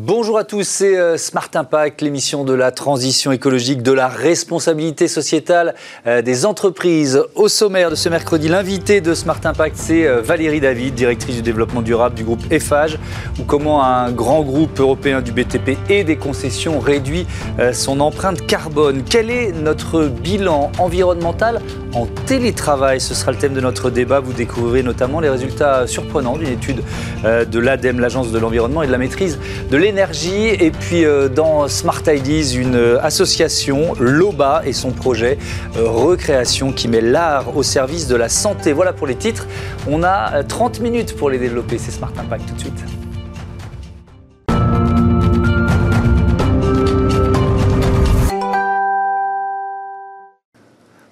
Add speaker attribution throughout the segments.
Speaker 1: Bonjour à tous, c'est euh, Smart Impact, l'émission de la transition écologique, de la responsabilité sociétale euh, des entreprises. Au sommaire de ce mercredi, l'invité de Smart Impact, c'est euh, Valérie David, directrice du développement durable du groupe EFAGE, ou comment un grand groupe européen du BTP et des concessions réduit son empreinte carbone. Quel est notre bilan environnemental en télétravail Ce sera le thème de notre débat. Vous découvrirez notamment les résultats surprenants d'une étude de l'ADEME, l'Agence de l'environnement et de la maîtrise de l'énergie. Et puis euh, dans Smart Ideas, une euh, association, l'OBA et son projet euh, Recréation qui met l'art au service de la santé. Voilà pour les titres. On a 30 minutes pour les développer. C'est Smart Impact tout de suite.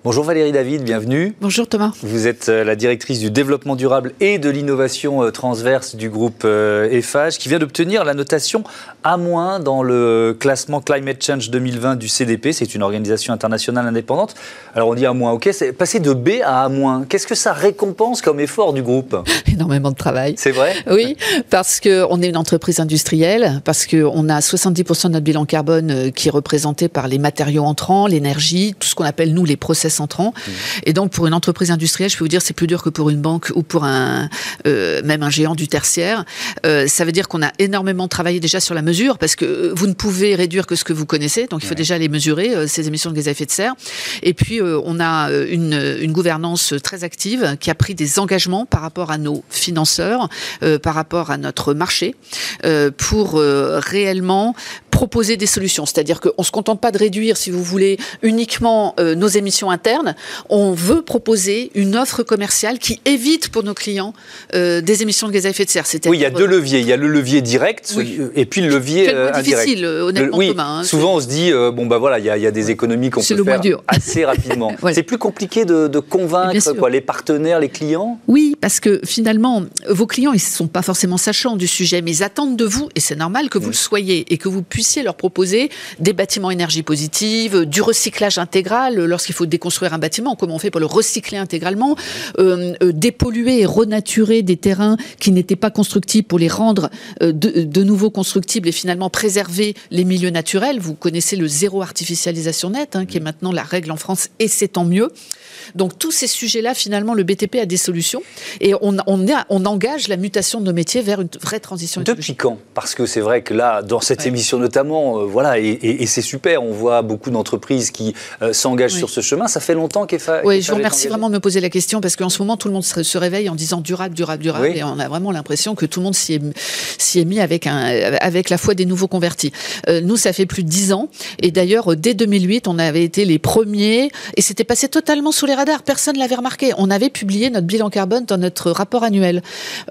Speaker 1: Bonjour Valérie David, bienvenue.
Speaker 2: Bonjour Thomas.
Speaker 1: Vous êtes euh, la directrice du développement durable et de l'innovation euh, transverse du groupe EFAGE euh, qui vient d'obtenir la notation A- dans le classement Climate Change 2020 du CDP. C'est une organisation internationale indépendante. Alors on dit A-, ok, c'est passé de B à A-. Qu'est-ce que ça récompense comme effort du groupe?
Speaker 2: Énormément de travail.
Speaker 1: C'est vrai?
Speaker 2: Oui, parce qu'on est une entreprise industrielle, parce qu'on a 70% de notre bilan carbone qui est représenté par les matériaux entrants, l'énergie, tout ce qu'on appelle nous les process Mmh. Et donc, pour une entreprise industrielle, je peux vous dire, c'est plus dur que pour une banque ou pour un, euh, même un géant du tertiaire. Euh, ça veut dire qu'on a énormément travaillé déjà sur la mesure, parce que vous ne pouvez réduire que ce que vous connaissez. Donc, il faut déjà les mesurer, euh, ces émissions de gaz à effet de serre. Et puis, euh, on a euh, une, une, gouvernance très active qui a pris des engagements par rapport à nos financeurs, euh, par rapport à notre marché, pour réellement proposer des solutions. C'est-à-dire qu'on ne se contente pas de réduire, si vous voulez, uniquement nos émissions internes on veut proposer une offre commerciale qui évite pour nos clients euh, des émissions de gaz à effet de serre.
Speaker 1: Oui, il y a deux leviers. Il y a le levier direct et puis le levier
Speaker 2: euh,
Speaker 1: indirect.
Speaker 2: difficile, honnêtement,
Speaker 1: oui,
Speaker 2: Thomas, hein,
Speaker 1: souvent on se dit, euh, bon, bah voilà, il y, a, y a des économies qu'on peut faire assez rapidement. voilà. C'est plus compliqué de, de convaincre quoi, les partenaires, les clients?
Speaker 2: Oui, parce que finalement, vos clients, ils ne sont pas forcément sachants du sujet, mais ils attendent de vous, et c'est normal que vous oui. le soyez, et que vous puissiez leur proposer des bâtiments énergie positive, du recyclage intégral lorsqu'il faut déconstruire un bâtiment, comment on fait pour le recycler intégralement, euh, euh, dépolluer et renaturer des terrains qui n'étaient pas constructibles pour les rendre euh, de, de, nouveau constructibles et finalement préserver les milieux naturels. Vous connaissez le zéro artificialisation nette, hein, qui est maintenant la règle en France, et c'est tant mieux. Donc tous ces sujets-là, finalement, le BTP a des solutions et on, on, a, on, engage la mutation de nos métiers vers une vraie transition
Speaker 1: Depuis quand? Parce que c'est vrai que là, dans cette ouais. émission notamment, euh, voilà, et, et, et c'est super, on voit beaucoup d'entreprises qui euh, s'engagent oui. sur ce chemin. Ça fait longtemps qu'EFA.
Speaker 2: Oui, je vous remercie vraiment de me poser la question parce qu'en ce moment, tout le monde se, réveille en disant durable, durable, durable, oui. et on a vraiment l'impression que tout le monde s'y est, est, mis avec, un, avec la foi des nouveaux convertis. Euh, nous, ça fait plus de dix ans, et d'ailleurs, dès 2008, on avait été les premiers, et c'était passé totalement sous les radars. Personne ne l'avait remarqué. On avait publié notre bilan carbone dans notre rapport annuel.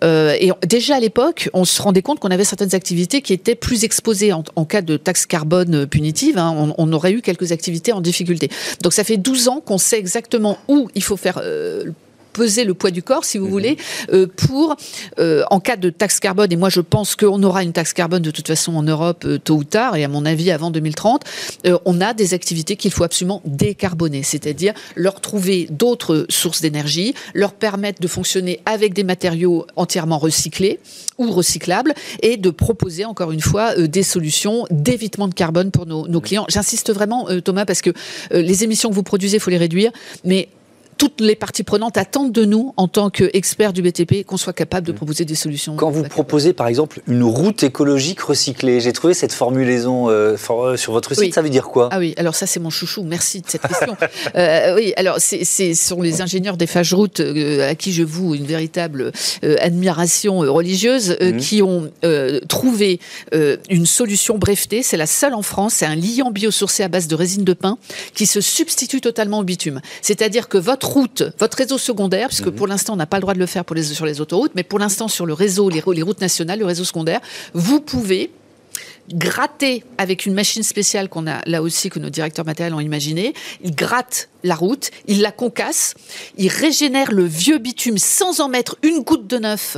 Speaker 2: Euh, et déjà à l'époque, on se rendait compte qu'on avait certaines activités qui étaient plus exposées en, en cas de taxe carbone punitive. Hein, on, on, aurait eu quelques activités en difficulté. Donc ça fait 12 ans qu'on sait exactement où il faut faire euh, peser le poids du corps, si vous mmh. voulez, euh, pour, euh, en cas de taxe carbone, et moi je pense qu'on aura une taxe carbone de toute façon en Europe euh, tôt ou tard, et à mon avis avant 2030, euh, on a des activités qu'il faut absolument décarboner, c'est-à-dire leur trouver d'autres sources d'énergie, leur permettre de fonctionner avec des matériaux entièrement recyclés ou recyclables, et de proposer encore une fois des solutions d'évitement de carbone pour nos, nos clients. J'insiste vraiment, Thomas, parce que les émissions que vous produisez, il faut les réduire, mais toutes les parties prenantes attendent de nous, en tant qu'experts du BTP, qu'on soit capable de proposer des solutions.
Speaker 1: Quand vous proposez, par exemple, une route écologique recyclée, j'ai trouvé cette formulaison euh, for, sur votre site,
Speaker 2: oui.
Speaker 1: ça veut dire quoi?
Speaker 2: Ah oui, alors ça c'est mon chouchou, merci de cette question. euh, oui, alors c'est sur les ingénieurs des Fage Routes euh, à qui je voue une véritable euh, admiration religieuse, mmh. qui ont euh, trouvé une solution brevetée, c'est la seule en France, c'est un liant biosourcé à base de résine de pin qui se substitue totalement au bitume. C'est-à-dire que votre route, votre réseau secondaire, puisque mmh. pour l'instant on n'a pas le droit de le faire pour les, sur les autoroutes, mais pour l'instant sur le réseau, les, les routes nationales, le réseau secondaire, vous pouvez gratter avec une machine spéciale qu'on a là aussi que nos directeurs matériels ont imaginé. Ils grattent la route, il la concasse, il régénère le vieux bitume sans en mettre une goutte de neuf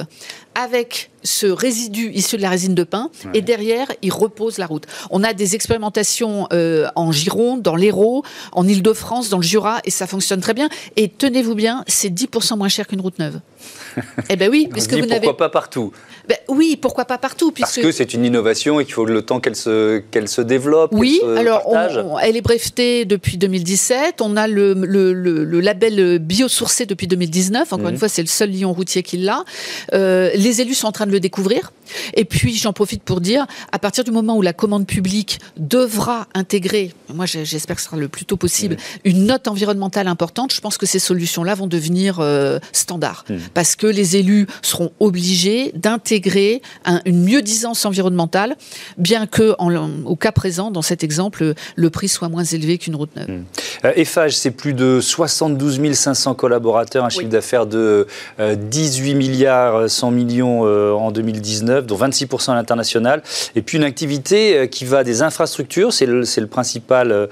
Speaker 2: avec ce résidu issu de la résine de pin et derrière, il repose la route. On a des expérimentations euh, en Gironde, dans l'Hérault, en Ile-de-France, dans le Jura et ça fonctionne très bien. Et tenez-vous bien, c'est 10% moins cher qu'une route neuve.
Speaker 1: eh ben oui, puisque vous n'avez pourquoi pas partout
Speaker 2: ben oui, pourquoi pas partout
Speaker 1: puisque... Parce que c'est une innovation et qu'il faut le temps qu'elle se, qu'elle se développe.
Speaker 2: Oui, alors elle est brevetée depuis 2017. On a le, le, le, label biosourcé depuis 2019. Encore une mhm. fois, c'est le seul lion routier qui l'a. Euh, les élus sont en train de le découvrir. Et puis, j'en profite pour dire, à partir du moment où la commande publique devra intégrer, moi j'espère que ce sera le plus tôt possible, mhm. une note environnementale importante, je pense que ces solutions-là vont devenir euh, standards. Mhm. Parce que les élus seront obligés d'intégrer une mieux-disance environnementale, bien que, au cas présent, dans cet exemple, le prix soit moins élevé qu'une route neuve.
Speaker 1: Mmh. C'est plus de 72 500 collaborateurs, un chiffre d'affaires de 18 euh, milliards 100 millions euh, en 2019, dont 26% à l'international, et puis une activité qui va des infrastructures, c'est le, le, principal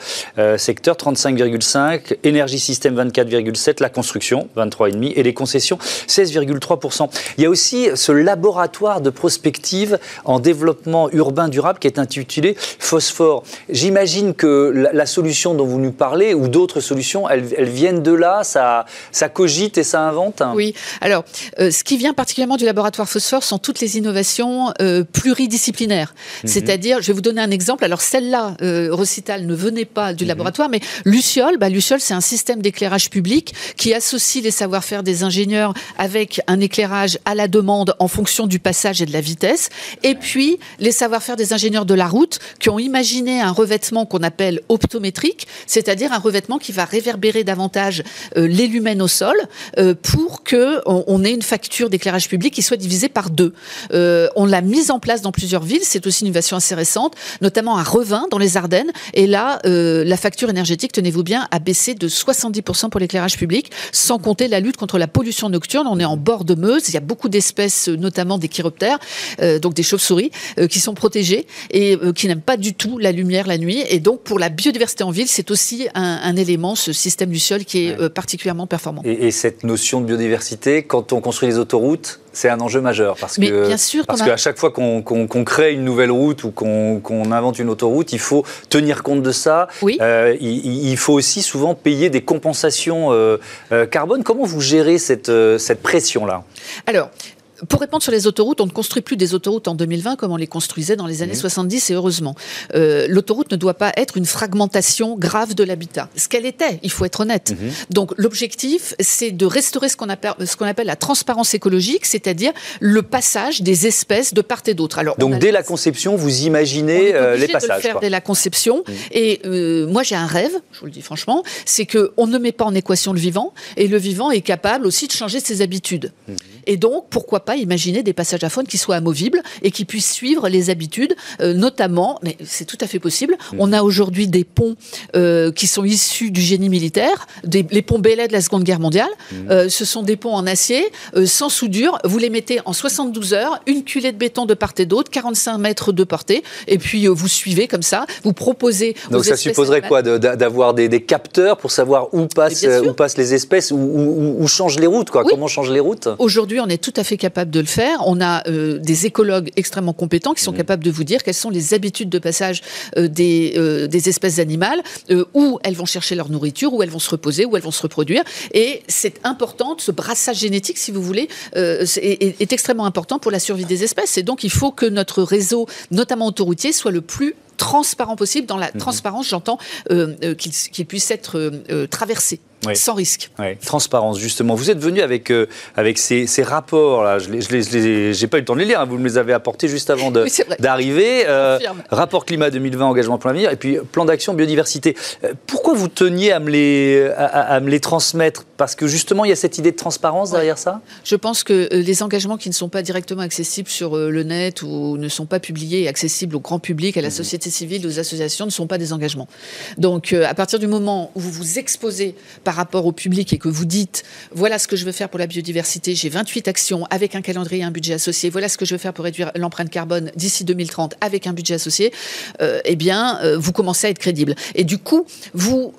Speaker 1: secteur, 35,5, énergie système 24,7, la construction 23,5 et les concessions 16%, il y a aussi ce laboratoire de prospective en développement urbain durable qui est intitulé Phosphore. J'imagine que la, solution dont vous nous parlez ou d'autres solutions, elles, viennent de là, ça, ça cogite et ça invente
Speaker 2: Oui, alors euh, ce qui vient particulièrement du laboratoire Phosphore sont toutes les innovations euh, pluridisciplinaires. Mhm. C'est-à-dire, je vais vous donner un exemple. Alors celle-là, euh, Recital, ne venait pas du mhm. laboratoire, mais Luciole, bah, Luciole c'est un système d'éclairage public qui associe les savoir-faire des ingénieurs avec un éclairage à la demande en fonction du passage et de la vitesse. Et puis, les savoir-faire des ingénieurs de la route qui ont imaginé un revêtement qu'on appelle optométrique, c'est-à-dire un revêtement qui va réverbérer davantage euh, les lumens au sol euh, pour que on, ait une facture d'éclairage public qui soit divisée par deux. Euh, on l'a mise en place dans plusieurs villes. C'est aussi une innovation assez récente, notamment à Revin, dans les Ardennes. Et là, la facture énergétique, tenez-vous bien, a baissé de 70% pour l'éclairage public, sans compter la lutte contre la pollution nocturne. On est en bord de Meuse. Il y a beaucoup d'espèces, notamment des chiroptères, donc des chauves-souris, qui sont protégées et qui n'aiment pas du tout la lumière la nuit. Et donc, pour la biodiversité en ville, c'est aussi un, élément, ce système du sol, qui est particulièrement performant.
Speaker 1: Et, cette notion de biodiversité, quand on construit les autoroutes, c'est un enjeu majeur parce que bien sûr parce qu'à chaque fois qu'on crée une nouvelle route ou qu'on invente une autoroute, il faut tenir compte de ça. Oui. il, faut aussi souvent payer des compensations carbone. Comment vous gérez cette, cette pression là
Speaker 2: Alors, pour répondre sur les autoroutes, on ne construit plus des autoroutes en 2020 comme on les construisait dans les années 70 et heureusement. Euh, l'autoroute ne doit pas être une fragmentation grave de l'habitat. Ce qu'elle était, il faut être honnête. Mhm. Donc l'objectif, c'est de restaurer ce qu'on appelle, la transparence écologique, c'est-à-dire le passage des espèces de part et d'autre.
Speaker 1: Alors, Donc dès la conception, vous imaginez euh, les passages.
Speaker 2: De le faire dès la conception. Mhm. Et euh, moi j'ai un rêve, je vous le dis franchement, c'est qu'on ne met pas en équation le vivant et le vivant est capable aussi de changer ses habitudes. Mhm. Et donc pourquoi pas imaginer des passages à faune qui soient amovibles et qui puissent suivre les habitudes, euh, notamment, mais c'est tout à fait possible. Mmh. On a aujourd'hui des ponts euh, qui sont issus du génie militaire, des, les ponts Bellet de la Seconde Guerre mondiale. Mmh. Euh, ce sont des ponts en acier, sans soudure. Vous les mettez en 72 heures, une culée de béton de part et d'autre, 45 mètres de portée, et puis vous suivez comme ça. Vous proposez.
Speaker 1: Donc ça supposerait quoi D'avoir des, capteurs pour savoir où passent, où passent les espèces, où, où, changent les routes, quoi. Comment changent les routes?
Speaker 2: Aujourd'hui, on est tout à fait capable de le faire. On a euh, des écologues extrêmement compétents qui sont mmh. capables de vous dire quelles sont les habitudes de passage euh, des, euh, des, espèces animales, où elles vont chercher leur nourriture, où elles vont se reposer, où elles vont se reproduire. Et c'est important, ce brassage génétique, si vous voulez, est, est, extrêmement important pour la survie des espèces. Et donc, il faut que notre réseau, notamment autoroutier, soit le plus transparent possible. Dans la mmh. transparence, j'entends qu'il puisse être traversé sans risque.
Speaker 1: Transparence, justement. Vous êtes venu avec, euh, avec ces, ces rapports-là. Je n'ai pas eu le temps de les lire. Hein. Vous me les avez apportés juste avant d'arriver. Euh, rapport climat 2020, engagement pour l'avenir, et puis plan d'action biodiversité. Euh, pourquoi vous teniez à me les, à, me les transmettre? Parce que justement, il y a cette idée de transparence derrière ça?
Speaker 2: Je pense que les engagements qui ne sont pas directement accessibles sur le net ou ne sont pas publiés et accessibles au grand public, à la mmh. société civile, aux associations, ne sont pas des engagements. Donc, à partir du moment où vous vous exposez par rapport au public et que vous dites voilà ce que je veux faire pour la biodiversité, j'ai 28 actions avec un calendrier et un budget associé, voilà ce que je veux faire pour réduire l'empreinte carbone d'ici 2030 avec un budget associé, euh, eh bien, euh, vous commencez à être crédible. Et du coup, vous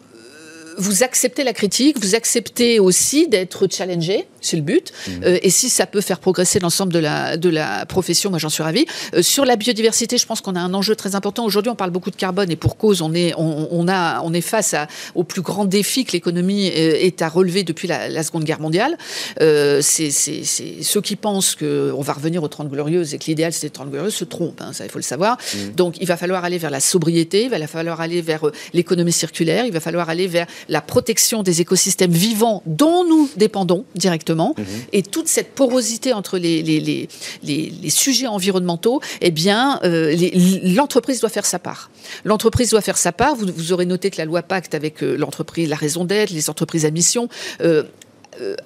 Speaker 2: vous acceptez la critique, vous acceptez aussi d'être challengé, c'est le but. Mmh. Euh, et si ça peut faire progresser l'ensemble de la, de la profession, moi j'en suis ravie. Euh, sur la biodiversité, je pense qu'on a un enjeu très important. Aujourd'hui, on parle beaucoup de carbone et pour cause, on est, on, a, on est face à, au plus grand défi que l'économie est à relever depuis la, Seconde Guerre mondiale. c'est ceux qui pensent qu'on va revenir aux 30 glorieuses et que l'idéal c'était 30 glorieuses se trompent, hein, ça il faut le savoir. Mmh. Donc il va falloir aller vers la sobriété, il va falloir aller vers l'économie circulaire, il va falloir aller vers la protection des écosystèmes vivants dont nous dépendons directement. Mhm. Et toute cette porosité entre les, les, les, sujets environnementaux, eh bien, euh, l'entreprise doit faire sa part. L'entreprise doit faire sa part. Vous, vous, aurez noté que la loi Pacte avec euh, l'entreprise, la raison d'être, les entreprises à mission, euh,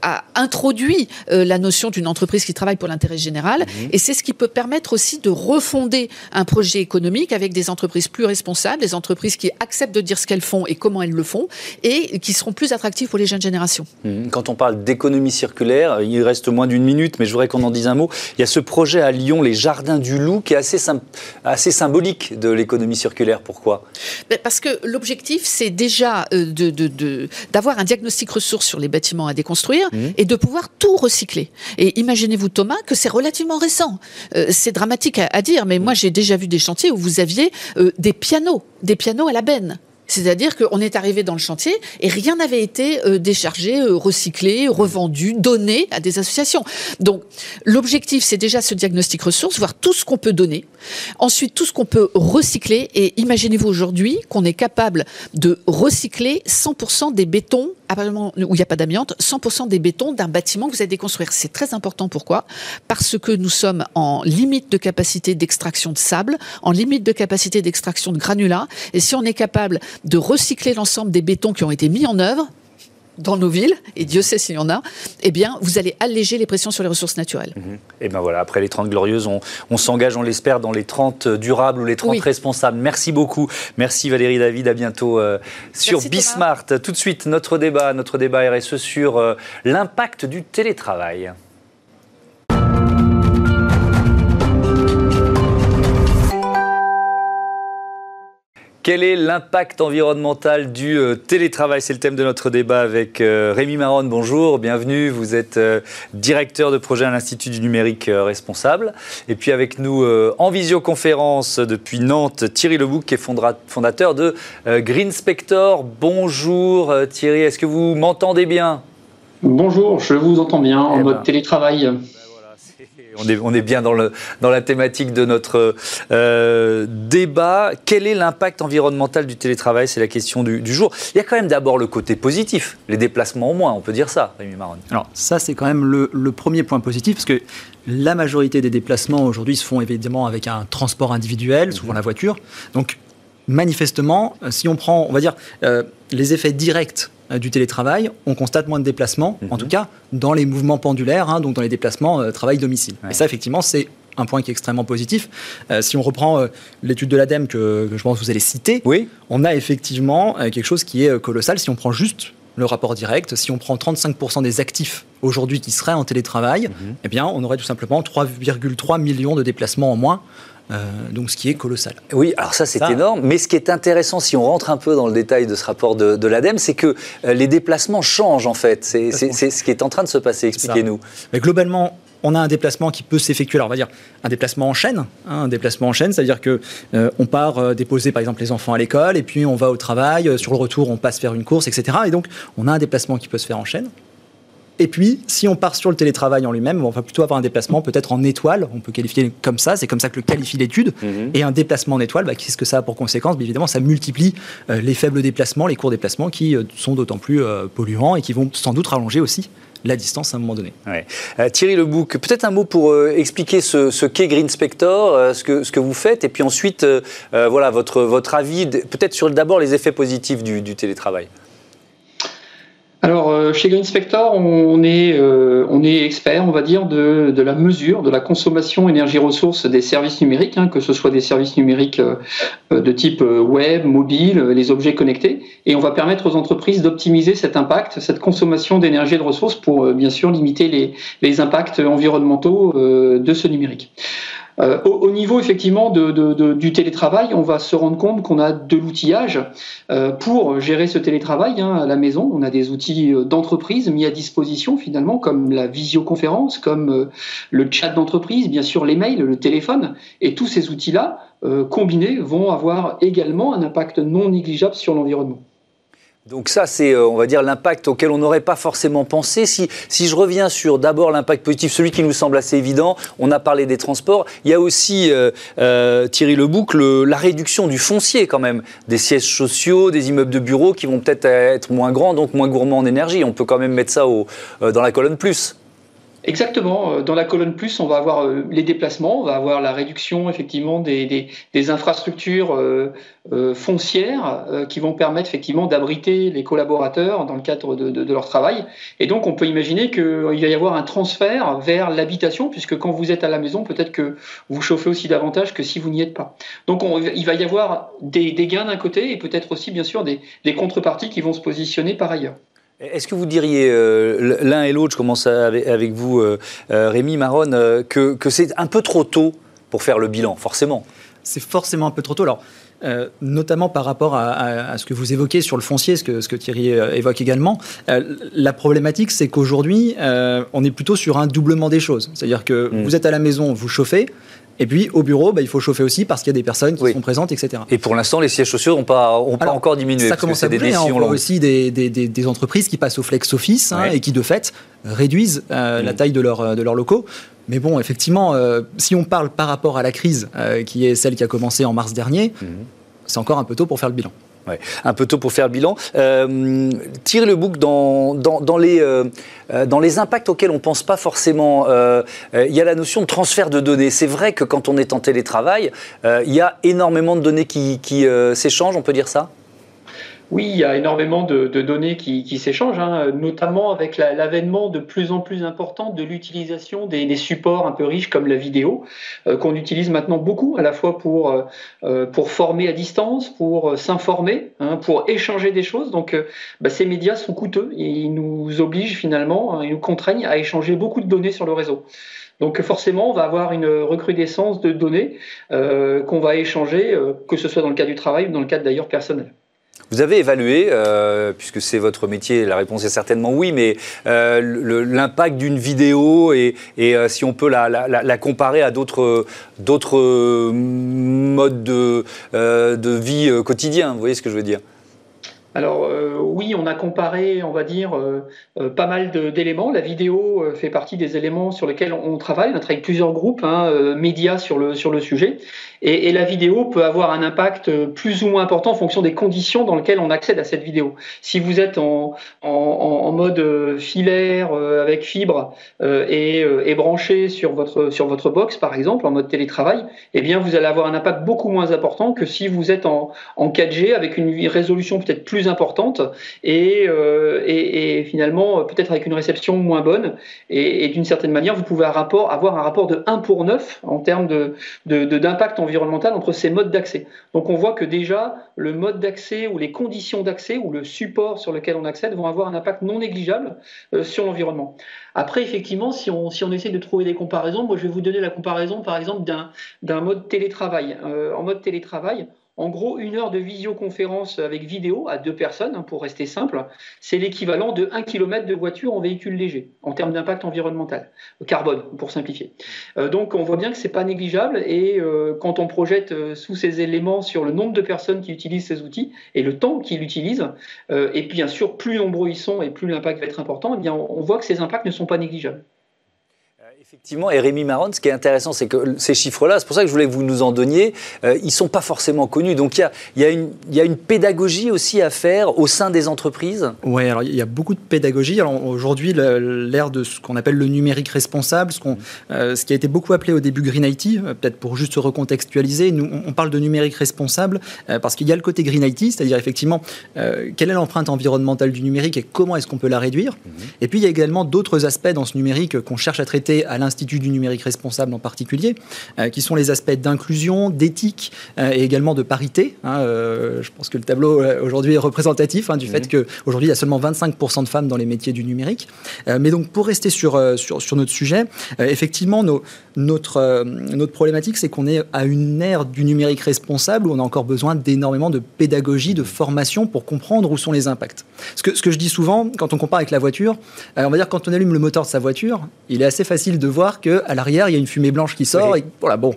Speaker 2: a introduit euh, la notion d'une entreprise qui travaille pour l'intérêt général. Mhm. Et c'est ce qui peut permettre aussi de refonder un projet économique avec des entreprises plus responsables, des entreprises qui acceptent de dire ce qu'elles font et comment elles le font, et qui seront plus attractives pour les jeunes générations.
Speaker 1: Mhm. Quand on parle d'économie circulaire, il reste moins d'une minute, mais je voudrais qu'on en dise un mot. Il y a ce projet à Lyon, les Jardins du Loup, qui est assez, assez symbolique de l'économie circulaire. Pourquoi?
Speaker 2: Ben, Parce que l'objectif, c'est déjà euh, d'avoir de, un diagnostic ressources sur les bâtiments à déconstruire Mhm. et de pouvoir tout recycler. Et imaginez-vous, Thomas, que c'est relativement récent. Euh, c'est dramatique à, dire, mais moi j'ai déjà vu des chantiers où vous aviez euh, des pianos, des pianos à la benne. C'est-à-dire qu'on est arrivé dans le chantier et rien n'avait été euh, déchargé, recyclé, revendu, donné à des associations. Donc l'objectif, c'est déjà ce diagnostic ressources, voir tout ce qu'on peut donner, ensuite tout ce qu'on peut recycler. Et imaginez-vous aujourd'hui qu'on est capable de recycler 100% des bétons où il n'y a pas d'amiante, 100% des bétons d'un bâtiment que vous allez déconstruire. C'est très important. Pourquoi? Parce que nous sommes en limite de capacité d'extraction de sable, en limite de capacité d'extraction de granulats. Et si on est capable de recycler l'ensemble des bétons qui ont été mis en œuvre, dans nos villes, et Dieu sait s'il y en a, eh bien, vous allez alléger les pressions sur les ressources naturelles.
Speaker 1: Mhm. Et bien voilà, après les 30 glorieuses, on, s'engage, on l'espère, dans les 30 durables ou les 30 responsables. Merci beaucoup. Merci Valérie David, à bientôt euh, sur Bismart. Tout de suite, notre débat, notre débat RSE sur euh, l'impact du télétravail. Quel est l'impact environnemental du euh, télétravail? C'est le thème de notre débat avec euh, Rémi Maron. Bonjour, bienvenue. Vous êtes euh, directeur de projet à l'Institut du numérique responsable. Et puis avec nous en visioconférence depuis Nantes, Thierry Lebouc, qui est fondateur de Green Spector. Bonjour Thierry, est-ce que vous m'entendez bien?
Speaker 3: Bonjour, je vous entends bien en eh mode ben. télétravail.
Speaker 1: On est, bien dans, la thématique de notre euh, débat. Quel est l'impact environnemental du télétravail? C'est la question du, jour. Il y a quand même d'abord le côté positif, les déplacements au moins, on peut dire ça, Rémi Marron.
Speaker 4: Alors ça, c'est quand même le, premier point positif, parce que la majorité des déplacements aujourd'hui se font évidemment avec un transport individuel, souvent la voiture. Donc manifestement, si on prend, on va dire, euh, les effets directs euh, du télétravail, on constate moins de déplacements, en mhm. tout cas dans les mouvements pendulaires, hein, donc dans les déplacements euh, travail-domicile. Et ça, effectivement, c'est un point qui est extrêmement positif. Euh, si on reprend l'étude de l'ADEME que, je pense que vous allez citer, oui. on a effectivement quelque chose qui est colossal. Si on prend juste le rapport direct, si on prend 35% des actifs aujourd'hui qui seraient en télétravail, mhm. eh bien, on aurait tout simplement 3,3 millions de déplacements en moins euh, donc ce qui est colossal.
Speaker 1: Oui, alors ça c'est énorme, mais ce qui est intéressant, si on rentre un peu dans le détail de ce rapport de, l'ADEME, c'est que euh, les déplacements changent en fait. C'est ce qui est en train de se passer, expliquez-nous.
Speaker 4: Mais globalement, on a un déplacement qui peut s'effectuer, alors on va dire un déplacement en chaîne, hein, un déplacement en chaîne, c'est-à-dire que euh, on part déposer par exemple les enfants à l'école et puis on va au travail, sur le retour on passe faire une course, etc. Et donc on a un déplacement qui peut se faire en chaîne. Et puis, si on part sur le télétravail en lui-même, on va plutôt avoir un déplacement peut-être en étoile, on peut qualifier comme ça, c'est comme ça que le qualifie l'étude. Mhm. Et un déplacement en étoile, bah, qu'est-ce que ça a pour conséquence? Évidemment, ça multiplie euh, les faibles déplacements, les courts déplacements qui euh, sont d'autant plus euh, polluants et qui vont sans doute rallonger aussi la distance à un moment donné.
Speaker 1: Thierry Lebouc, peut-être un mot pour expliquer ce, qu'est Green Spector, ce, que, ce que vous faites, et puis ensuite, voilà, votre, votre avis, peut-être sur d'abord les effets positifs du, du télétravail.
Speaker 3: Alors, euh, chez Green Spector, on est, euh, on est expert, on va dire, de, la mesure de la consommation énergie-ressources des services numériques, hein, que ce soit des services numériques euh, de type web, mobile, les objets connectés. Et on va permettre aux entreprises d'optimiser cet impact, cette consommation d'énergie et de ressources pour, bien sûr, limiter les impacts environnementaux de ce numérique. Au, niveau effectivement de, du télétravail, on va se rendre compte qu'on a de l'outillage pour gérer ce télétravail hein, à la maison. On a des outils d'entreprise mis à disposition finalement, comme la visioconférence, comme le chat d'entreprise, bien sûr les mails, le téléphone, et tous ces outils-là combinés vont avoir également un impact non négligeable sur l'environnement.
Speaker 1: Donc ça, c'est, euh, on va dire, l'impact auquel on n'aurait pas forcément pensé. Si, si je reviens sur d'abord l'impact positif, celui qui nous semble assez évident, on a parlé des transports, il y a aussi, euh, euh, Thierry Lebouc, la réduction du foncier quand même, des sièges sociaux, des immeubles de bureaux qui vont peut-être être moins grands, donc moins gourmands en énergie. On peut quand même mettre ça au, dans la colonne plus.
Speaker 3: Exactement. Euh, dans la colonne plus, on va avoir euh, les déplacements, on va avoir la réduction effectivement des, des, infrastructures euh, foncières qui vont permettre effectivement d'abriter les collaborateurs dans le cadre de, de, leur travail. Et donc, on peut imaginer qu'il va y avoir un transfert vers l'habitation, puisque quand vous êtes à la maison, peut-être que vous chauffez aussi davantage que si vous n'y êtes pas. Donc, il va y avoir des, des gains d'un côté et peut-être aussi, bien sûr, des, des contreparties qui vont se positionner par ailleurs.
Speaker 1: Est-ce que vous diriez euh, l'un et l'autre, je commence avec, vous, euh, euh, Rémi Maron, que, c'est un peu trop tôt pour faire le bilan, forcément?
Speaker 4: C'est forcément un peu trop tôt. Alors, notamment par rapport à, ce que vous évoquez sur le foncier, ce que, ce que Thierry évoque également. la problématique, c'est qu'aujourd'hui, on est plutôt sur un doublement des choses. C'est-à-dire que hmm. vous êtes à la maison, vous chauffez, et puis au bureau, bah, il faut chauffer aussi parce qu'il y a des personnes qui sont présentes, etc.
Speaker 1: Et pour l'instant, les sièges sociaux n'ont pas, ont pas encore diminué.
Speaker 4: Ça commence à bouger. Hein. on voit aussi des, des, des, entreprises qui passent au flex office hein, et qui de fait réduisent euh, la mm. taille de, leur, de leurs locaux. Mais bon, effectivement, euh, si on parle par rapport à la crise euh, qui est celle qui a commencé en mars dernier, mm. c'est encore un peu tôt pour faire le bilan.
Speaker 1: Un peu tôt pour faire le bilan. Euh, Thierry le bouc dans, euh, euh, les impacts auxquels on ne pense pas forcément. Euh, il y a la notion de transfert de données. C'est vrai que quand on est en télétravail, il y a énormément de données qui s'échangent, on peut dire ça?
Speaker 3: Oui, il y a énormément de, données qui, s'échangent, hein, notamment avec l'avènement de plus en plus important de l'utilisation des, supports un peu riches comme la vidéo, euh, qu'on utilise maintenant beaucoup, à la fois pour, euh, euh, pour former à distance, pour s'informer, hein, pour échanger des choses. Donc bah, ces médias sont coûteux et ils nous obligent finalement, hein, ils nous contraignent à échanger beaucoup de données sur le réseau. Donc forcément, on va avoir une recrudescence de données qu'on va échanger, que ce soit dans le cas du travail ou dans le cadre d'ailleurs personnel.
Speaker 1: Vous avez évalué, euh, puisque c'est votre métier, la réponse est certainement oui, mais euh, l'impact d'une vidéo et, euh, si on peut la, comparer à d'autres modes de, vie quotidien, vous voyez ce que je veux dire?
Speaker 3: Alors oui, on a comparé, on va dire, pas mal d'éléments. La vidéo fait partie des éléments sur lesquels on, travaille. On a travaillé avec plusieurs groupes hein, médias sur le sujet. Et, la vidéo peut avoir un impact plus ou moins important en fonction des conditions dans lesquelles on accède à cette vidéo. Si vous êtes en, en, mode filaire avec fibre et, branché sur votre, sur votre box, par exemple, en mode télétravail, eh bien vous allez avoir un impact beaucoup moins important que si vous êtes en, en 4G avec une résolution peut-être plus importante euh, et, et, finalement peut-être avec une réception moins bonne. Et, d'une certaine manière, vous pouvez un rapport, avoir un rapport de 1 pour 9 en termes de, d'impact entre ces modes d'accès. Donc on voit que déjà le mode d'accès ou les conditions d'accès ou le support sur lequel on accède vont avoir un impact non négligeable euh, sur l'environnement. Après, effectivement, si on, si essaie de trouver des comparaisons, moi je vais vous donner la comparaison par exemple d'un, d'un mode télétravail. Euh, en mode télétravail, en gros, une heure de visioconférence avec vidéo à deux personnes, hein, pour rester simple, c'est l'équivalent de 1 km de voiture en véhicule léger, en termes d'impact environnemental, carbone, pour simplifier. Euh, donc on voit bien que ce n'est pas négligeable, et euh, quand on projette euh, sous ces éléments sur le nombre de personnes qui utilisent ces outils et le temps qu'ils utilisent, et bien sûr, plus nombreux ils sont et plus l'impact va être important, eh on voit que ces impacts ne sont pas négligeables.
Speaker 1: Effectivement, et Rémi Maron, ce qui est intéressant, c'est que ces chiffres-là, c'est pour ça que je voulais que vous nous en donniez, euh, ils ne sont pas forcément connus. Donc il y a, y, une, y a une pédagogie aussi à faire au sein des entreprises
Speaker 4: Oui, alors il y a beaucoup de pédagogie. Alors aujourd'hui, l'ère de ce qu'on appelle le numérique responsable, ce, euh, ce qui a été beaucoup appelé au début Green IT, euh, peut-être pour juste recontextualiser, nous, on parle de numérique responsable parce qu'il y a le côté Green IT, c'est-à-dire effectivement, quelle est l'empreinte environnementale du numérique et comment est-ce qu'on peut la réduire. Mhm. Et puis il y a également d'autres aspects dans ce numérique qu'on cherche à traiter à l'Institut du numérique responsable en particulier, qui sont les aspects d'inclusion, d'éthique et également de parité. Hein, je pense que le tableau aujourd'hui est représentatif hein, du fait qu'aujourd'hui, il y a seulement 25% de femmes dans les métiers du numérique. mais donc, pour rester sur, sur, sur notre sujet, effectivement, nos, notre, notre problématique, c'est qu'on est à une ère du numérique responsable où on a encore besoin d'énormément de pédagogie, de formation pour comprendre où sont les impacts. Ce que, ce que je dis souvent, quand on compare avec la voiture, euh, on va dire quand on allume le moteur de sa voiture, il est assez facile de voir qu'à l'arrière, il y a une fumée blanche qui sort. Et, voilà, bon.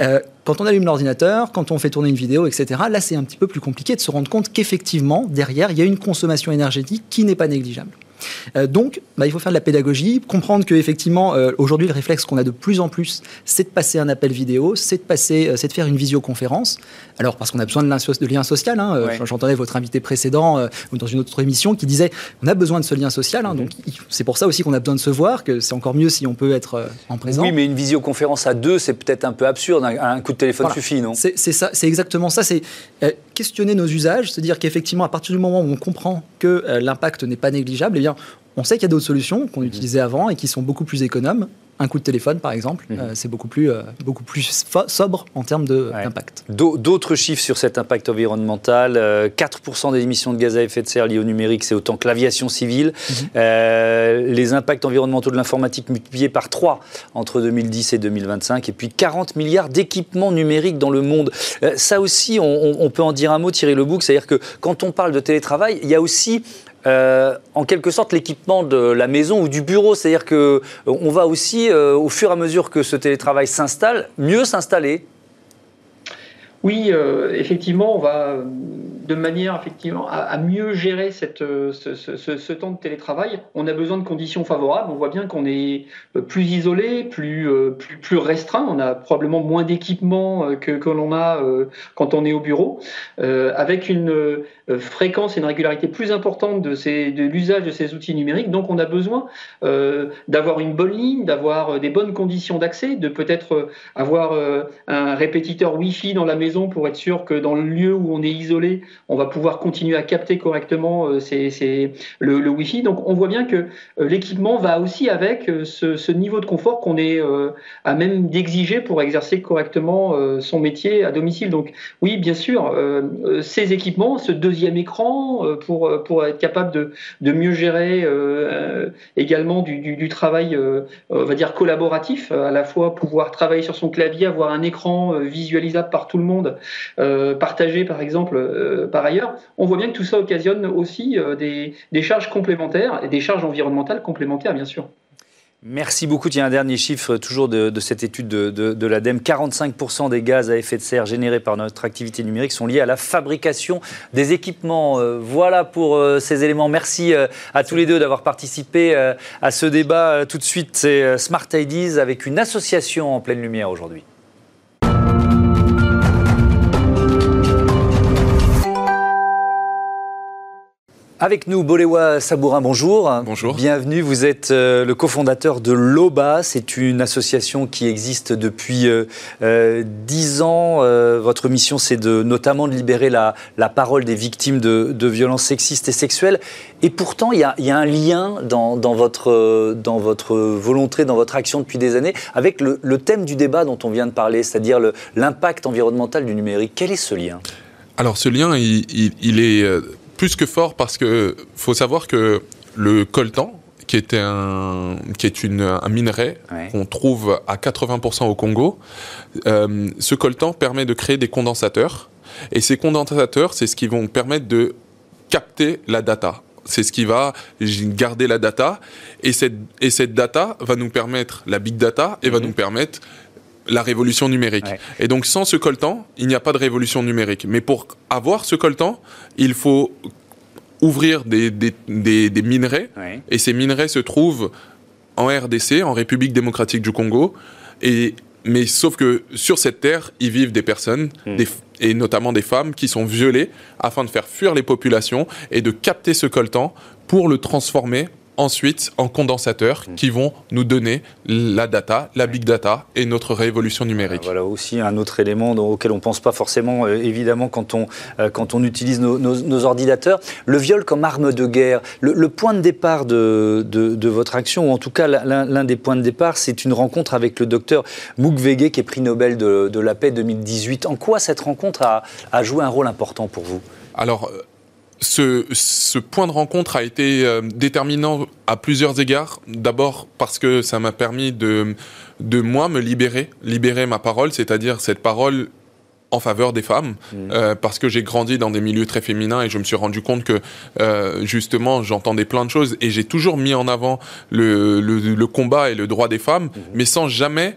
Speaker 4: Euh, quand on allume l'ordinateur, quand on fait tourner une vidéo, etc., là, c'est un petit peu plus compliqué de se rendre compte qu'effectivement, derrière, il y a une consommation énergétique qui n'est pas négligeable. Euh, donc, bah, il faut faire de la pédagogie, comprendre qu'effectivement, euh, aujourd'hui, le réflexe qu'on a de plus en plus, c'est de passer un appel vidéo, c'est de, passer, euh, c'est de faire une visioconférence. Alors, parce qu'on a besoin de, de lien social. Hein, J'entendais votre invité précédent ou dans une autre émission qui disait on a besoin de ce lien social. Hein, Donc, c'est pour ça aussi qu'on a besoin de se voir, que c'est encore mieux si on peut être en présence.
Speaker 1: Oui, mais une visioconférence à deux, c'est peut-être un peu absurde. Un, coup de téléphone suffit, non?
Speaker 4: C'est ça, c'est exactement ça. C'est questionner nos usages, se dire qu'effectivement, à partir du moment où on comprend que l'impact n'est pas négligeable, eh bien, on sait qu'il y a d'autres solutions qu'on mhm. utilisait avant et qui sont beaucoup plus économes. Un coup de téléphone, par exemple, mhm. euh, c'est beaucoup plus, euh, beaucoup plus sobre en termes d'impact.
Speaker 1: D'autres chiffres sur cet impact environnemental 4% euh, des émissions de gaz à effet de serre liées au numérique, c'est autant que l'aviation civile. Mhm. les impacts environnementaux de l'informatique multipliés par 3 entre 2010 et 2025. Et puis 40 milliards d'équipements numériques dans le monde. ça aussi, on, on, peut en dire un mot, Thierry Lebouc, c'est-à-dire que quand on parle de télétravail, il y a aussi euh, en quelque sorte l'équipement de la maison ou du bureau. C'est-à-dire qu'on euh, va aussi, euh, au fur et à mesure que ce télétravail s'installe, mieux s'installer.
Speaker 3: Oui, effectivement, on va de manière effectivement à, mieux gérer cette, ce, temps de télétravail. On a besoin de conditions favorables. On voit bien qu'on est plus isolé, plus, plus, plus restreint. On a probablement moins d'équipement que, que l'on a quand on est au bureau, avec une euh, fréquence et une régularité plus importante de, de l'usage de ces outils numériques. Donc on a besoin euh, d'avoir une bonne ligne, d'avoir euh, des bonnes conditions d'accès, de peut-être avoir un répétiteur Wi-Fi dans la maison pour être sûr que dans le lieu où on est isolé, on va pouvoir continuer à capter correctement c'est, le, Wi-Fi. Donc on voit bien que l'équipement va aussi avec ce, ce niveau de confort qu'on est à même d'exiger pour exercer correctement son métier à domicile. Donc oui, bien sûr, ces équipements, ce deuxième écran euh, pour, euh, être capable de, mieux gérer euh, également du, travail, on va dire, collaboratif, à la fois pouvoir travailler sur son clavier, avoir un écran visualisable par tout le monde, partagé par exemple par ailleurs. On voit bien que tout ça occasionne aussi des, des charges complémentaires et des charges environnementales complémentaires, bien sûr.
Speaker 1: Merci beaucoup. A un dernier chiffre toujours de, cette étude de, de, l'ADEME. 45% des gaz à effet de serre générés par notre activité numérique sont liés à la fabrication des équipements. Euh, voilà pour euh, ces éléments. Merci euh, à tous les deux d'avoir participé à ce débat. Tout de suite, c'est Smart Ideas avec une association en pleine lumière aujourd'hui. Avec nous, Boléwa Sabourin, bonjour.
Speaker 5: Bonjour.
Speaker 1: Bienvenue, vous êtes euh, le cofondateur de l'OBA. C'est une association qui existe depuis 10 euh, euh, ans. votre mission, c'est de, notamment de libérer la, parole des victimes de, violences sexistes et sexuelles. Et pourtant, il y a, un lien dans, votre, dans votre volonté, dans votre action depuis des années, avec le, thème du débat dont on vient de parler, c'est-à-dire l'impact environnemental du numérique. Quel est ce lien?
Speaker 5: Alors, ce lien, il est plus que fort parce que faut savoir que le coltan, qui, était un, qui est une, un minerai qu'on trouve à 80% au Congo, euh, ce coltan permet de créer des condensateurs. Et ces condensateurs, c'est ce qui vont permettre de capter la data. C'est ce qui va garder la data. Et cette, et cette data va nous permettre, la big data, et va mhm. nous permettre la révolution numérique. Et donc sans ce coltan, il n'y a pas de révolution numérique. Mais pour avoir ce coltan, il faut ouvrir des, des, minerais. Et ces minerais se trouvent en RDC, en République démocratique du Congo. Et, mais sauf que sur cette terre, y vivent des personnes, hmm. et notamment des femmes, qui sont violées afin de faire fuir les populations et de capter ce coltan pour le transformer ensuite en condensateurs mm. qui vont nous donner la data, la big data et notre révolution numérique.
Speaker 1: Voilà aussi un autre élément auquel on ne pense pas forcément, euh, évidemment, quand on, euh, quand on utilise nos, ordinateurs. Le viol comme arme de guerre, le, point de départ de, de, votre action, ou en tout cas l'un des points de départ, c'est une rencontre avec le docteur Mukwege, qui est prix Nobel de, de, la paix 2018. En quoi cette rencontre a, a joué un rôle important pour vous?
Speaker 5: Alors, ce, point de rencontre a été euh, déterminant à plusieurs égards. D'abord parce que ça m'a permis de, de moi me libérer, libérer ma parole, c'est-à-dire cette parole en faveur des femmes, mmh. euh, parce que j'ai grandi dans des milieux très féminins et je me suis rendu compte que euh, justement j'entendais plein de choses et j'ai toujours mis en avant le, combat et le droit des femmes, mmh. mais sans jamais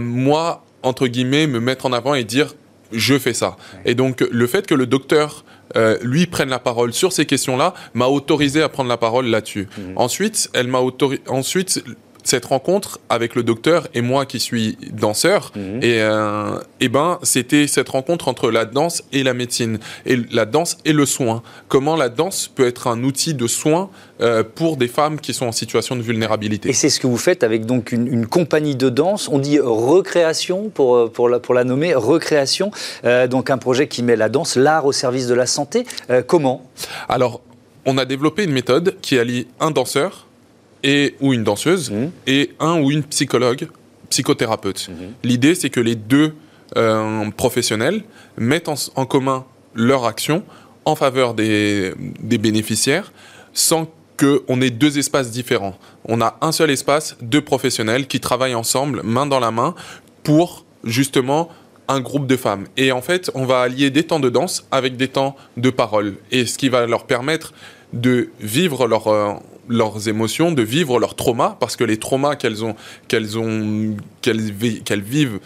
Speaker 5: moi entre guillemets me mettre en avant et dire je fais ça. Et donc le fait que le docteur euh, lui prenne la parole sur ces questions-là m'a autorisé à prendre la parole là-dessus. Mhm. Ensuite, elle m'a autorisé. Ensuite, cette rencontre avec le docteur et moi qui suis danseur, mhm. et, euh, eh ben, c'était cette rencontre entre la danse et la médecine, et la danse et le soin. Comment la danse peut être un outil de soin euh, pour des femmes qui sont en situation de vulnérabilité.
Speaker 1: Et c'est ce que vous faites avec donc une, compagnie de danse. On dit recréation pour, euh, pour, la, pour la nommer, recréation. donc un projet qui met la danse, l'art au service de la santé. comment?
Speaker 5: Alors, on a développé une méthode qui allie un danseur, et ou une danseuse mmh. et un ou une psychologue, psychothérapeute. Mmh. L'idée, c'est que les deux euh, professionnels mettent en, commun leur action en faveur des, des bénéficiaires sans qu'on ait deux espaces différents. On a un seul espace, deux professionnels qui travaillent ensemble, main dans la main, pour justement un groupe de femmes. Et en fait, on va allier des temps de danse avec des temps de parole. Et ce qui va leur permettre de vivre leur, euh, leurs émotions, de vivre leurs traumas, parce que les traumas qu'elles ont, qu'elles ont, qu'elles, vivent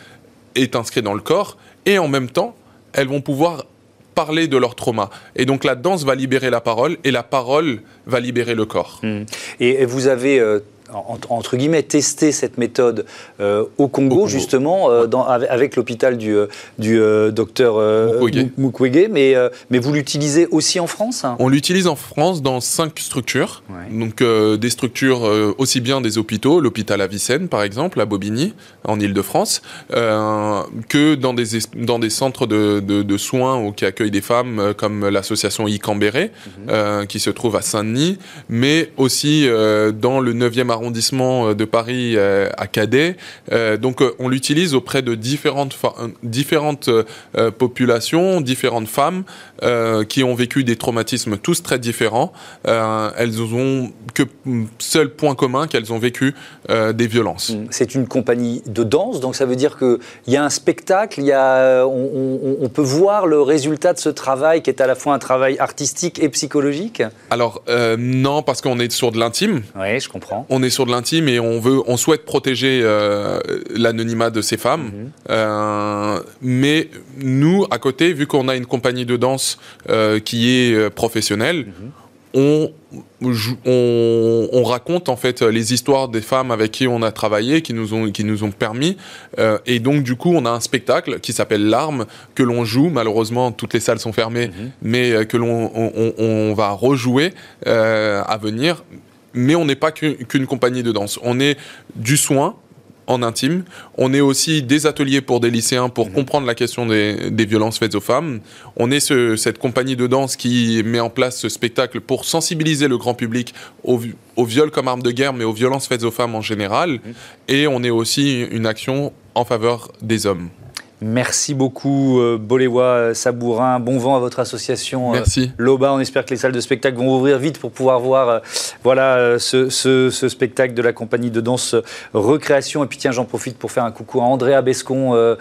Speaker 5: est inscrit dans le corps, et en même temps, elles vont pouvoir parler de leurs traumas. Et donc la danse va libérer la parole, et la parole va libérer le corps.
Speaker 1: Mmh. Et vous avez euh, entre guillemets, tester cette méthode euh, au, Congo, justement, euh, dans, avec l'hôpital du, euh, docteur Mukwege. Mais, mais vous l'utilisez aussi en France
Speaker 5: On l'utilise en France dans cinq structures. Donc des structures aussi bien des hôpitaux, l'hôpital Avicenne par exemple, à Bobigny, en Ile-de-France, que dans des, dans des centres de, de, soins qui accueillent des femmes comme l'association Icambéré, mhm. qui se trouve à Saint-Denis, mais aussi dans le 9e arrondissement arrondissement euh, de Paris euh, à Cadet. Euh, donc on l'utilise auprès de différentes, différentes populations, différentes femmes qui ont vécu des traumatismes tous très différents. elles ont que seul point commun qu'elles ont vécu des violences. Mmh.
Speaker 1: C'est une compagnie de danse, donc ça veut dire qu'il y a un spectacle, il y a, on, on, peut voir le résultat de ce travail qui est à la fois un travail artistique et psychologique?
Speaker 5: Alors non, parce qu'on est sur de l'intime.
Speaker 1: Oui, je comprends.
Speaker 5: On est sur de l'intime et on veut, on souhaite protéger euh, l'anonymat de ces femmes. Mhm. Euh, mais nous, à côté, vu qu'on a une compagnie de danse euh, qui est professionnelle, mhm. on, on, raconte en fait les histoires des femmes avec qui on a travaillé, qui nous ont, qui nous ont permis. et donc, du coup, on a un spectacle qui s'appelle L'arme, que l'on joue. Malheureusement, toutes les salles sont fermées, mhm. mais que l'on on, va rejouer à venir mais on n'est pas qu'une compagnie de danse. On est du soin en intime. On est aussi des ateliers pour des lycéens pour mhm. comprendre la question des, violences faites aux femmes. On est cette compagnie de danse qui met en place ce spectacle pour sensibiliser le grand public au, au viol comme arme de guerre, mais aux violences faites aux femmes en général. Mhm. Et on est aussi une action en faveur des hommes.
Speaker 1: Merci beaucoup, euh, Boléwa euh, Sabourin. Bon vent à votre association
Speaker 5: euh, Merci.
Speaker 1: Loba. On espère que les salles de spectacle vont ouvrir vite pour pouvoir voir voilà, ce, spectacle de la compagnie de danse Recréation. Et puis tiens, j'en profite pour faire un coucou à Andrea Bescon,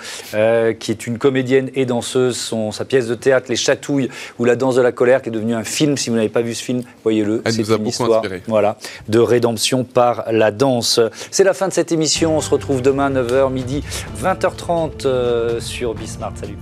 Speaker 1: qui est une comédienne et danseuse. Son, sa pièce de théâtre, Les Chatouilles, ou La danse de la colère, qui est devenue un film. Si vous n'avez pas vu ce film, voyez-le.
Speaker 5: C'est une histoire
Speaker 1: voilà, de rédemption par la danse. C'est la fin de cette émission. On se retrouve demain, 9h, midi, 20h30 sur Bismart. Salut.